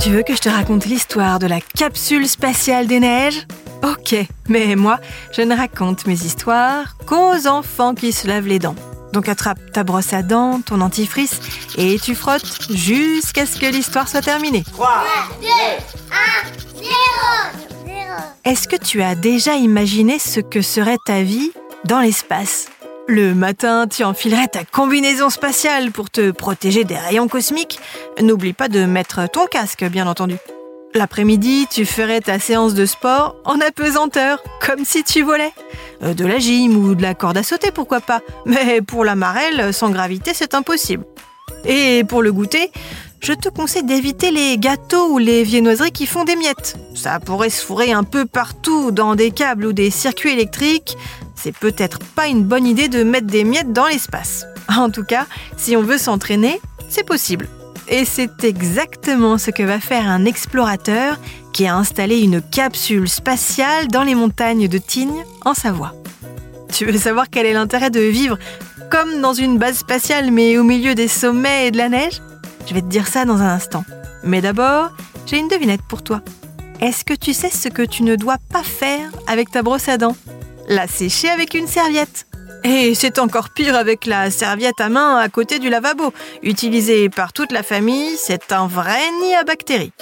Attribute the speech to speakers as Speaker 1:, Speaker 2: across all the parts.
Speaker 1: Tu veux que je te raconte l'histoire de la capsule spatiale des neiges? Ok, mais moi, je ne raconte mes histoires qu'aux enfants qui se lavent les dents. Donc attrape ta brosse à dents, ton antifrice, et tu frottes jusqu'à ce que l'histoire soit terminée.
Speaker 2: 3, 2, 1, 0,
Speaker 1: Est-ce que tu as déjà imaginé ce que serait ta vie dans l'espace? Le matin, tu enfilerais ta combinaison spatiale pour te protéger des rayons cosmiques. N'oublie pas de mettre ton casque, bien entendu. L'après-midi, tu ferais ta séance de sport en apesanteur, comme si tu volais. Euh, De la gym ou de la corde à sauter, pourquoi pas. Mais pour la marelle, sans gravité, c'est impossible. Et pour le goûter, je te conseille d'éviter les gâteaux ou les viennoiseries qui font des miettes. Ça pourrait se fourrer un peu partout dans des câbles ou des circuits électriques. C'est peut-être pas une bonne idée de mettre des miettes dans l'espace. En tout cas, si on veut s'entraîner, c'est possible. Et c'est exactement ce que va faire un explorateur qui a installé une capsule spatiale dans les montagnes de Tignes, en Savoie. Tu veux savoir quel est l'intérêt de vivre comme dans une base spatiale mais au milieu des sommets et de la neige? Je vais te dire ça dans un instant. Mais d'abord, j'ai une devinette pour toi. Est-ce que tu sais ce que tu ne dois pas faire avec ta brosse à dents? La sécher avec une serviette. Et c'est encore pire avec la serviette à main à côté du lavabo. Utilisée par toute la famille, c'est un vrai nid à bactéries.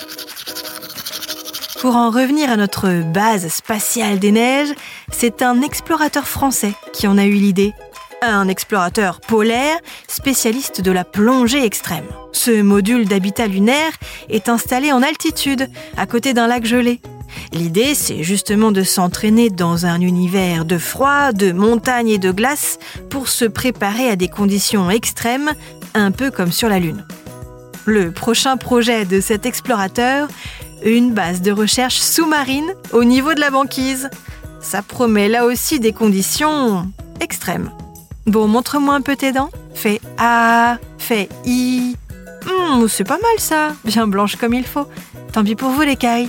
Speaker 1: Pour en revenir à notre base spatiale des neiges, c'est un explorateur français qui en a eu l'idée. Un explorateur polaire, spécialiste de la plongée extrême. Ce module d'habitat lunaire est installé en altitude, à côté d'un lac gelé. L'idée, c'est justement de s'entraîner dans un univers de froid, de montagne et de glace pour se préparer à des conditions extrêmes, un peu comme sur la Lune. Le prochain projet de cet explorateur, une base de recherche sous-marine au niveau de la banquise. Ça promet là aussi des conditions extrêmes. Bon, montre-moi un peu tes dents. Fais A, fais I. Hmm, c'est pas mal ça, bien blanche comme il faut. Tant pis pour vous les cailles.